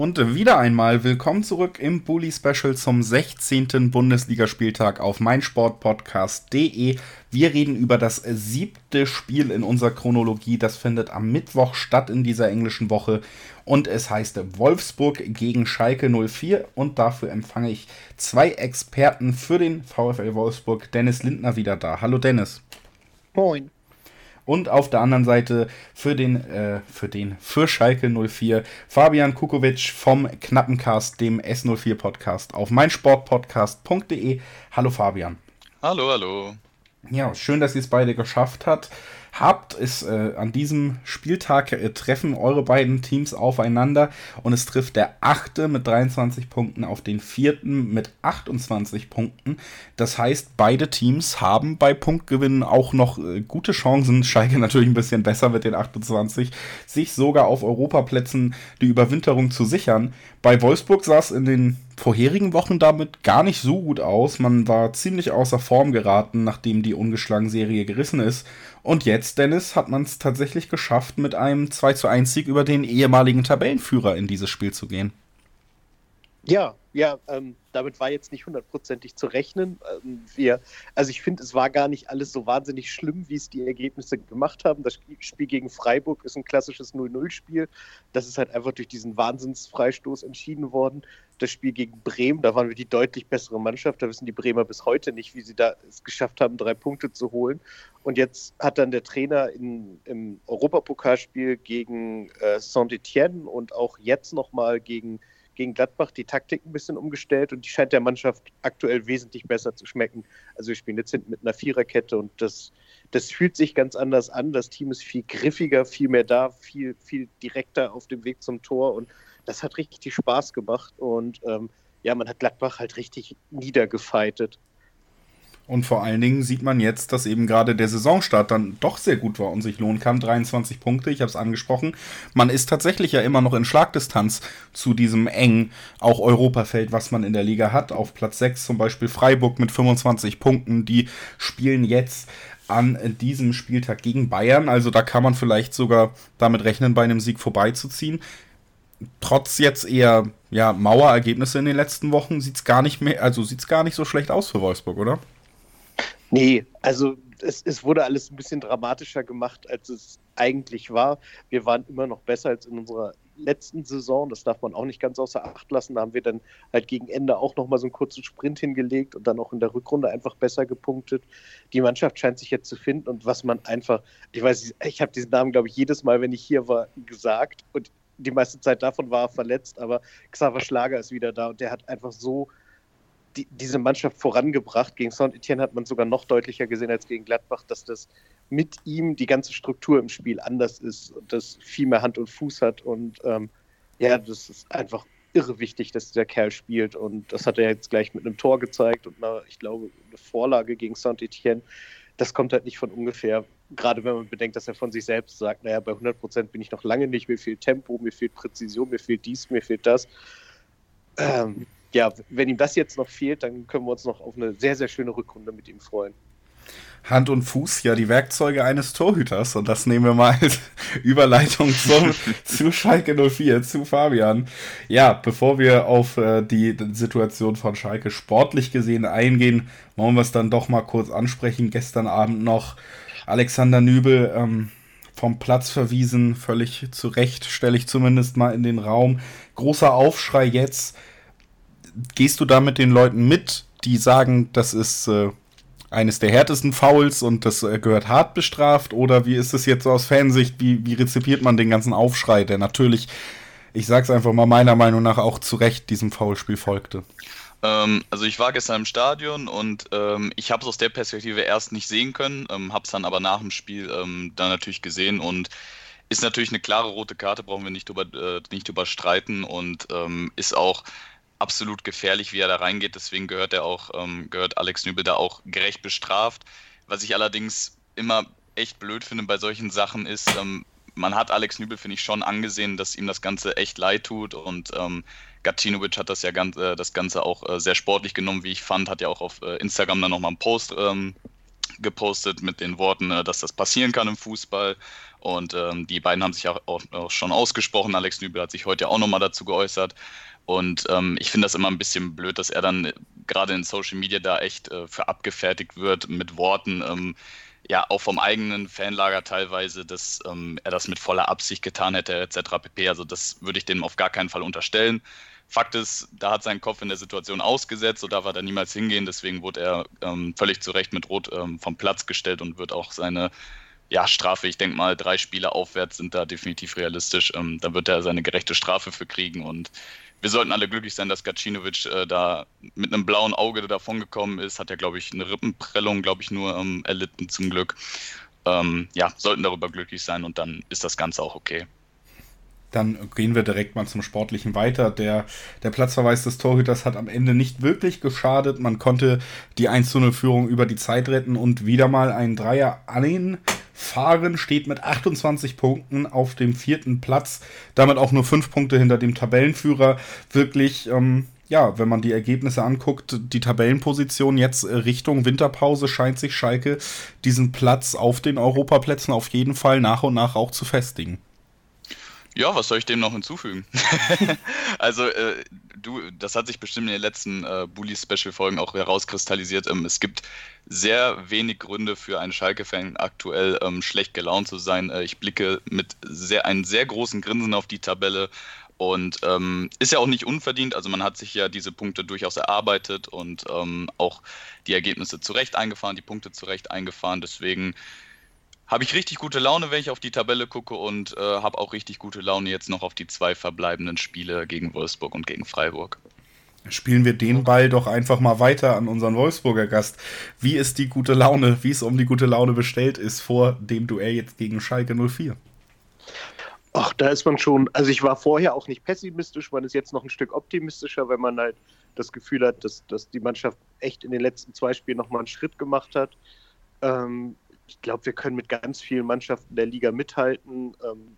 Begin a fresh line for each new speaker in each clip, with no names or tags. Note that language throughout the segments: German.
Und wieder einmal willkommen zurück im Bully Special zum 16. Bundesligaspieltag auf meinsportpodcast.de. Wir reden über das siebte Spiel in unserer Chronologie. Das findet am Mittwoch statt in dieser englischen Woche. Und es heißt Wolfsburg gegen Schalke 04. Und dafür empfange ich zwei Experten für den VfL Wolfsburg. Dennis Lindner wieder da. Hallo Dennis.
Moin.
Und auf der anderen Seite für den, äh, für den, für Schalke 04, Fabian Kukovic vom Knappencast, dem S04 Podcast auf meinsportpodcast.de. Hallo Fabian.
Hallo, hallo.
Ja, schön, dass ihr es beide geschafft habt habt. Es, äh, an diesem Spieltag äh, treffen eure beiden Teams aufeinander und es trifft der achte mit 23 Punkten auf den vierten mit 28 Punkten. Das heißt, beide Teams haben bei Punktgewinnen auch noch äh, gute Chancen. Schalke natürlich ein bisschen besser mit den 28, sich sogar auf Europaplätzen die Überwinterung zu sichern. Bei Wolfsburg sah es in den vorherigen Wochen damit gar nicht so gut aus. Man war ziemlich außer Form geraten, nachdem die ungeschlagen Serie gerissen ist. Und jetzt, Dennis, hat man es tatsächlich geschafft, mit einem 2 zu 1 Sieg über den ehemaligen Tabellenführer in dieses Spiel zu gehen.
Ja, ja, ähm, damit war jetzt nicht hundertprozentig zu rechnen. Ähm, wir, also ich finde, es war gar nicht alles so wahnsinnig schlimm, wie es die Ergebnisse gemacht haben. Das Spiel gegen Freiburg ist ein klassisches 0-0-Spiel. Das ist halt einfach durch diesen Wahnsinnsfreistoß entschieden worden. Das Spiel gegen Bremen, da waren wir die deutlich bessere Mannschaft. Da wissen die Bremer bis heute nicht, wie sie da es geschafft haben, drei Punkte zu holen. Und jetzt hat dann der Trainer in, im Europapokalspiel gegen äh, Saint-Etienne und auch jetzt nochmal gegen gegen Gladbach die Taktik ein bisschen umgestellt und die scheint der Mannschaft aktuell wesentlich besser zu schmecken. Also wir spielen jetzt hinten mit einer Viererkette und das, das fühlt sich ganz anders an. Das Team ist viel griffiger, viel mehr da, viel, viel direkter auf dem Weg zum Tor und das hat richtig Spaß gemacht und ähm, ja, man hat Gladbach halt richtig niedergefeitet.
Und vor allen Dingen sieht man jetzt, dass eben gerade der Saisonstart dann doch sehr gut war und sich lohnen kann. 23 Punkte, ich habe es angesprochen. Man ist tatsächlich ja immer noch in Schlagdistanz zu diesem engen, auch Europafeld, was man in der Liga hat. Auf Platz 6 zum Beispiel Freiburg mit 25 Punkten. Die spielen jetzt an diesem Spieltag gegen Bayern. Also da kann man vielleicht sogar damit rechnen, bei einem Sieg vorbeizuziehen. Trotz jetzt eher ja, Mauerergebnisse in den letzten Wochen sieht es gar nicht mehr, also sieht gar nicht so schlecht aus für Wolfsburg, oder?
Nee, also es, es, wurde alles ein bisschen dramatischer gemacht, als es eigentlich war. Wir waren immer noch besser als in unserer letzten Saison. Das darf man auch nicht ganz außer Acht lassen. Da haben wir dann halt gegen Ende auch nochmal so einen kurzen Sprint hingelegt und dann auch in der Rückrunde einfach besser gepunktet. Die Mannschaft scheint sich jetzt zu finden und was man einfach, ich weiß, ich habe diesen Namen, glaube ich, jedes Mal, wenn ich hier war, gesagt und die meiste Zeit davon war er verletzt, aber Xaver Schlager ist wieder da und der hat einfach so die, diese Mannschaft vorangebracht. Gegen Saint-Etienne hat man sogar noch deutlicher gesehen als gegen Gladbach, dass das mit ihm die ganze Struktur im Spiel anders ist und das viel mehr Hand und Fuß hat. Und ähm, ja, das ist einfach irre wichtig, dass dieser Kerl spielt. Und das hat er jetzt gleich mit einem Tor gezeigt und einer, ich glaube, eine Vorlage gegen Saint-Etienne. Das kommt halt nicht von ungefähr. Gerade wenn man bedenkt, dass er von sich selbst sagt, naja, bei 100 Prozent bin ich noch lange nicht, mir fehlt Tempo, mir fehlt Präzision, mir fehlt dies, mir fehlt das. Ähm, ja, wenn ihm das jetzt noch fehlt, dann können wir uns noch auf eine sehr, sehr schöne Rückrunde mit ihm freuen.
Hand und Fuß, ja, die Werkzeuge eines Torhüters. Und das nehmen wir mal als Überleitung zum, zu Schalke 04, zu Fabian. Ja, bevor wir auf äh, die Situation von Schalke sportlich gesehen eingehen, wollen wir es dann doch mal kurz ansprechen. Gestern Abend noch Alexander Nübel ähm, vom Platz verwiesen, völlig zu Recht, stelle ich zumindest mal in den Raum. Großer Aufschrei jetzt gehst du da mit den Leuten mit, die sagen, das ist äh, eines der härtesten Fouls und das äh, gehört hart bestraft? Oder wie ist es jetzt aus Fansicht? Wie, wie rezipiert man den ganzen Aufschrei, der natürlich, ich sag's einfach mal meiner Meinung nach, auch zu Recht diesem Foulspiel folgte?
Ähm, also ich war gestern im Stadion und ähm, ich habe es aus der Perspektive erst nicht sehen können, ähm, habe es dann aber nach dem Spiel ähm, dann natürlich gesehen und ist natürlich eine klare rote Karte, brauchen wir nicht drüber, äh, nicht drüber streiten und ähm, ist auch absolut gefährlich, wie er da reingeht. Deswegen gehört er auch, ähm, gehört Alex Nübel da auch gerecht bestraft. Was ich allerdings immer echt blöd finde bei solchen Sachen ist, ähm, man hat Alex Nübel, finde ich, schon angesehen, dass ihm das Ganze echt leid tut und ähm, Gacinovic hat das ja ganz, äh, das Ganze auch äh, sehr sportlich genommen, wie ich fand, hat ja auch auf äh, Instagram dann nochmal einen Post ähm, gepostet mit den Worten, äh, dass das passieren kann im Fußball. Und ähm, die beiden haben sich auch, auch, auch, schon ausgesprochen. Alex Nübel hat sich heute auch nochmal dazu geäußert. Und ähm, ich finde das immer ein bisschen blöd, dass er dann gerade in Social Media da echt äh, für abgefertigt wird mit Worten, ähm, ja, auch vom eigenen Fanlager teilweise, dass ähm, er das mit voller Absicht getan hätte, etc. pp. Also das würde ich dem auf gar keinen Fall unterstellen. Fakt ist, da hat sein Kopf in der Situation ausgesetzt, so darf er da niemals hingehen. Deswegen wurde er ähm, völlig zu Recht mit Rot ähm, vom Platz gestellt und wird auch seine ja, Strafe, ich denke mal, drei Spiele aufwärts sind da definitiv realistisch. Ähm, da wird er seine gerechte Strafe für kriegen und wir sollten alle glücklich sein, dass Gacinovic äh, da mit einem blauen Auge davongekommen ist. Hat ja, glaube ich, eine Rippenprellung, glaube ich, nur ähm, erlitten zum Glück. Ähm, ja, sollten darüber glücklich sein und dann ist das Ganze auch okay.
Dann gehen wir direkt mal zum Sportlichen weiter. Der, der Platzverweis des Torhüters hat am Ende nicht wirklich geschadet. Man konnte die 1-0-Führung über die Zeit retten und wieder mal ein Dreier anfahren. Steht mit 28 Punkten auf dem vierten Platz. Damit auch nur 5 Punkte hinter dem Tabellenführer. Wirklich, ähm, ja, wenn man die Ergebnisse anguckt, die Tabellenposition jetzt äh, Richtung Winterpause scheint sich Schalke diesen Platz auf den Europaplätzen auf jeden Fall nach und nach auch zu festigen.
Ja, was soll ich dem noch hinzufügen? also, äh, du, das hat sich bestimmt in den letzten äh, Bully-Special-Folgen auch herauskristallisiert. Ähm, es gibt sehr wenig Gründe für einen Schalke-Fan aktuell ähm, schlecht gelaunt zu sein. Äh, ich blicke mit sehr, einem sehr großen Grinsen auf die Tabelle und ähm, ist ja auch nicht unverdient. Also, man hat sich ja diese Punkte durchaus erarbeitet und ähm, auch die Ergebnisse zurecht eingefahren, die Punkte zurecht eingefahren. Deswegen habe ich richtig gute Laune, wenn ich auf die Tabelle gucke und äh, habe auch richtig gute Laune jetzt noch auf die zwei verbleibenden Spiele gegen Wolfsburg und gegen Freiburg.
Spielen wir den Ball doch einfach mal weiter an unseren Wolfsburger Gast. Wie ist die gute Laune, wie es um die gute Laune bestellt ist vor dem Duell jetzt gegen Schalke 04?
Ach, da ist man schon, also ich war vorher auch nicht pessimistisch, man ist jetzt noch ein Stück optimistischer, wenn man halt das Gefühl hat, dass, dass die Mannschaft echt in den letzten zwei Spielen nochmal einen Schritt gemacht hat. Ähm, ich glaube, wir können mit ganz vielen Mannschaften der Liga mithalten. Ähm,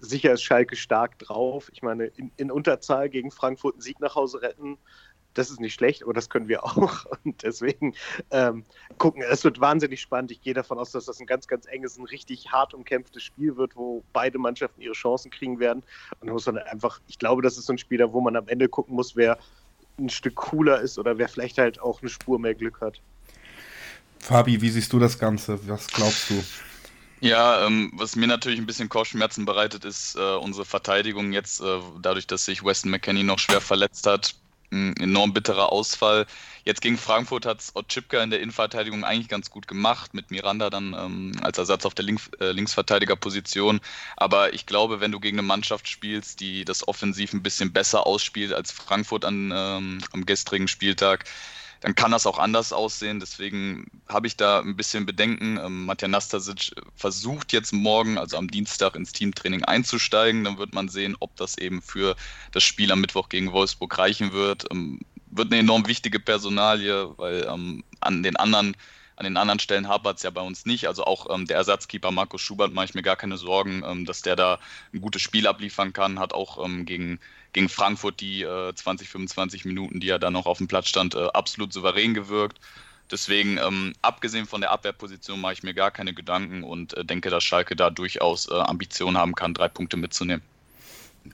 sicher ist Schalke stark drauf. Ich meine, in, in, Unterzahl gegen Frankfurt einen Sieg nach Hause retten, das ist nicht schlecht, aber das können wir auch. Und deswegen ähm, gucken, es wird wahnsinnig spannend. Ich gehe davon aus, dass das ein ganz, ganz enges, ein richtig hart umkämpftes Spiel wird, wo beide Mannschaften ihre Chancen kriegen werden. Und da muss man einfach, ich glaube, das ist so ein Spiel, wo man am Ende gucken muss, wer ein Stück cooler ist oder wer vielleicht halt auch eine Spur mehr Glück hat.
Fabi, wie siehst du das Ganze? Was glaubst du?
Ja, ähm, was mir natürlich ein bisschen Kopfschmerzen bereitet, ist äh, unsere Verteidigung jetzt, äh, dadurch, dass sich Weston McKenney noch schwer verletzt hat. Ein enorm bitterer Ausfall. Jetzt gegen Frankfurt hat es Otschipka in der Innenverteidigung eigentlich ganz gut gemacht, mit Miranda dann ähm, als Ersatz auf der Link, äh, Linksverteidigerposition. Aber ich glaube, wenn du gegen eine Mannschaft spielst, die das offensiv ein bisschen besser ausspielt als Frankfurt an, ähm, am gestrigen Spieltag, dann kann das auch anders aussehen. Deswegen habe ich da ein bisschen Bedenken. Ähm, Matja Nastasic versucht jetzt morgen, also am Dienstag, ins Teamtraining einzusteigen. Dann wird man sehen, ob das eben für das Spiel am Mittwoch gegen Wolfsburg reichen wird. Ähm, wird eine enorm wichtige Personalie, weil ähm, an den anderen an den anderen Stellen hapert es ja bei uns nicht. Also auch ähm, der Ersatzkeeper Markus Schubert mache ich mir gar keine Sorgen, ähm, dass der da ein gutes Spiel abliefern kann. Hat auch ähm, gegen gegen Frankfurt die äh, 20, 25 Minuten, die er da noch auf dem Platz stand, äh, absolut souverän gewirkt. Deswegen, ähm, abgesehen von der Abwehrposition, mache ich mir gar keine Gedanken und äh, denke, dass Schalke da durchaus äh, Ambitionen haben kann, drei Punkte mitzunehmen.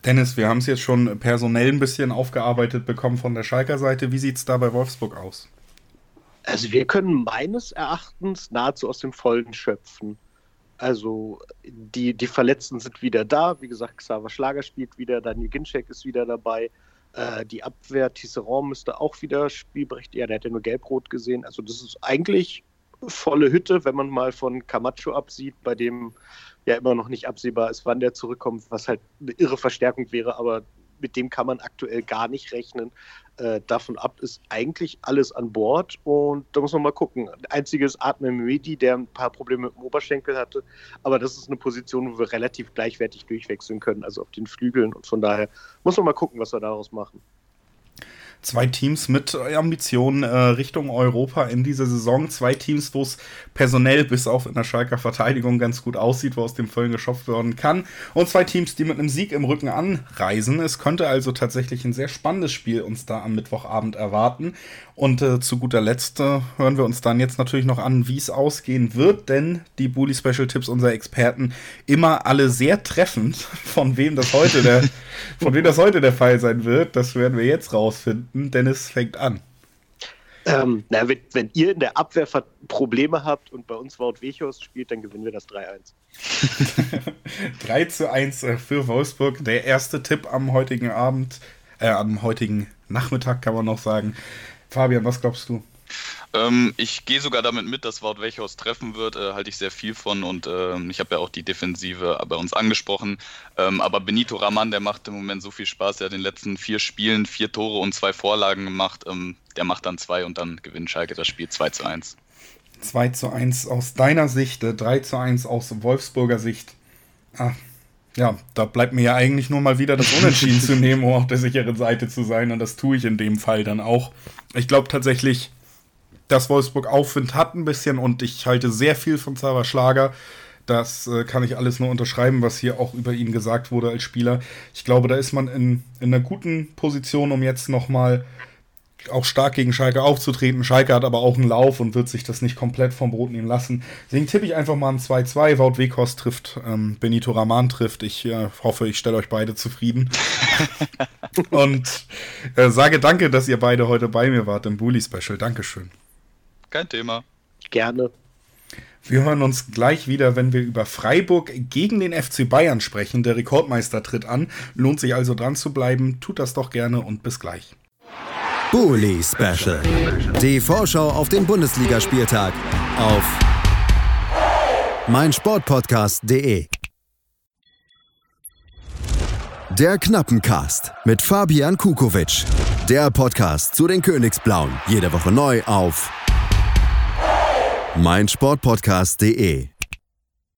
Dennis, wir haben es jetzt schon personell ein bisschen aufgearbeitet bekommen von der Schalker Seite. Wie sieht es da bei Wolfsburg aus?
Also wir können meines Erachtens nahezu aus dem Vollen schöpfen. Also die, die Verletzten sind wieder da. Wie gesagt, Xaver Schlager spielt wieder, Daniel Ginczek ist wieder dabei. Äh, die Abwehr, Tisserand müsste auch wieder spielberechtigt. Ja, der hat ja nur gelb-rot gesehen. Also das ist eigentlich volle Hütte, wenn man mal von Camacho absieht, bei dem ja immer noch nicht absehbar ist, wann der zurückkommt, was halt eine irre Verstärkung wäre, aber mit dem kann man aktuell gar nicht rechnen. Äh, davon ab ist eigentlich alles an Bord und da muss man mal gucken. Einziges Atme Medi, der ein paar Probleme mit dem Oberschenkel hatte, aber das ist eine Position, wo wir relativ gleichwertig durchwechseln können, also auf den Flügeln und von daher muss man mal gucken, was wir daraus machen.
Zwei Teams mit Ambitionen äh, Richtung Europa in dieser Saison. Zwei Teams, wo es personell bis auf in der Schalker Verteidigung ganz gut aussieht, wo aus dem Vollen geschopft werden kann. Und zwei Teams, die mit einem Sieg im Rücken anreisen. Es könnte also tatsächlich ein sehr spannendes Spiel uns da am Mittwochabend erwarten. Und äh, zu guter Letzt äh, hören wir uns dann jetzt natürlich noch an, wie es ausgehen wird, denn die Bully Special Tipps unserer Experten immer alle sehr treffend. Von wem das heute der, von wem das heute der Fall sein wird, das werden wir jetzt rausfinden. Dennis fängt an.
Ähm, na, wenn, wenn, ihr in der Abwehr Probleme habt und bei uns Wout Wechos spielt, dann gewinnen wir das 3-1.
3 zu 1 äh, für Wolfsburg. Der erste Tipp am heutigen Abend, äh, am heutigen Nachmittag kann man noch sagen. Fabian, was glaubst du?
Ähm, ich gehe sogar damit mit, dass Wout Wechhaus treffen wird, äh, halte ich sehr viel von und ähm, ich habe ja auch die Defensive bei uns angesprochen. Ähm, aber Benito Raman, der macht im Moment so viel Spaß, der hat in den letzten vier Spielen vier Tore und zwei Vorlagen gemacht. Ähm, der macht dann zwei und dann gewinnt Schalke das Spiel 2 zu 1.
2 zu 1 aus deiner Sicht, 3 äh, zu 1 aus Wolfsburger Sicht. Ach, ja, da bleibt mir ja eigentlich nur mal wieder das Unentschieden zu nehmen, um auf der sicheren Seite zu sein. Und das tue ich in dem Fall dann auch. Ich glaube tatsächlich, dass Wolfsburg Aufwind hat ein bisschen und ich halte sehr viel von Zara Schlager. Das äh, kann ich alles nur unterschreiben, was hier auch über ihn gesagt wurde als Spieler. Ich glaube, da ist man in, in einer guten Position, um jetzt nochmal auch stark gegen Schalke aufzutreten. Schalke hat aber auch einen Lauf und wird sich das nicht komplett vom Brot nehmen lassen. Deswegen tippe ich einfach mal ein 2-2. Wout Weghorst trifft, ähm, Benito Raman trifft. Ich äh, hoffe, ich stelle euch beide zufrieden. und äh, sage danke, dass ihr beide heute bei mir wart im Bully Special. Dankeschön.
Kein Thema.
Gerne.
Wir hören uns gleich wieder, wenn wir über Freiburg gegen den FC Bayern sprechen. Der Rekordmeister tritt an. Lohnt sich also dran zu bleiben. Tut das doch gerne und bis gleich.
Bully Special. Die Vorschau auf den Bundesligaspieltag auf meinsportpodcast.de. Der Knappencast mit Fabian Kukowitsch. Der Podcast zu den Königsblauen. Jede Woche neu auf meinsportpodcast.de.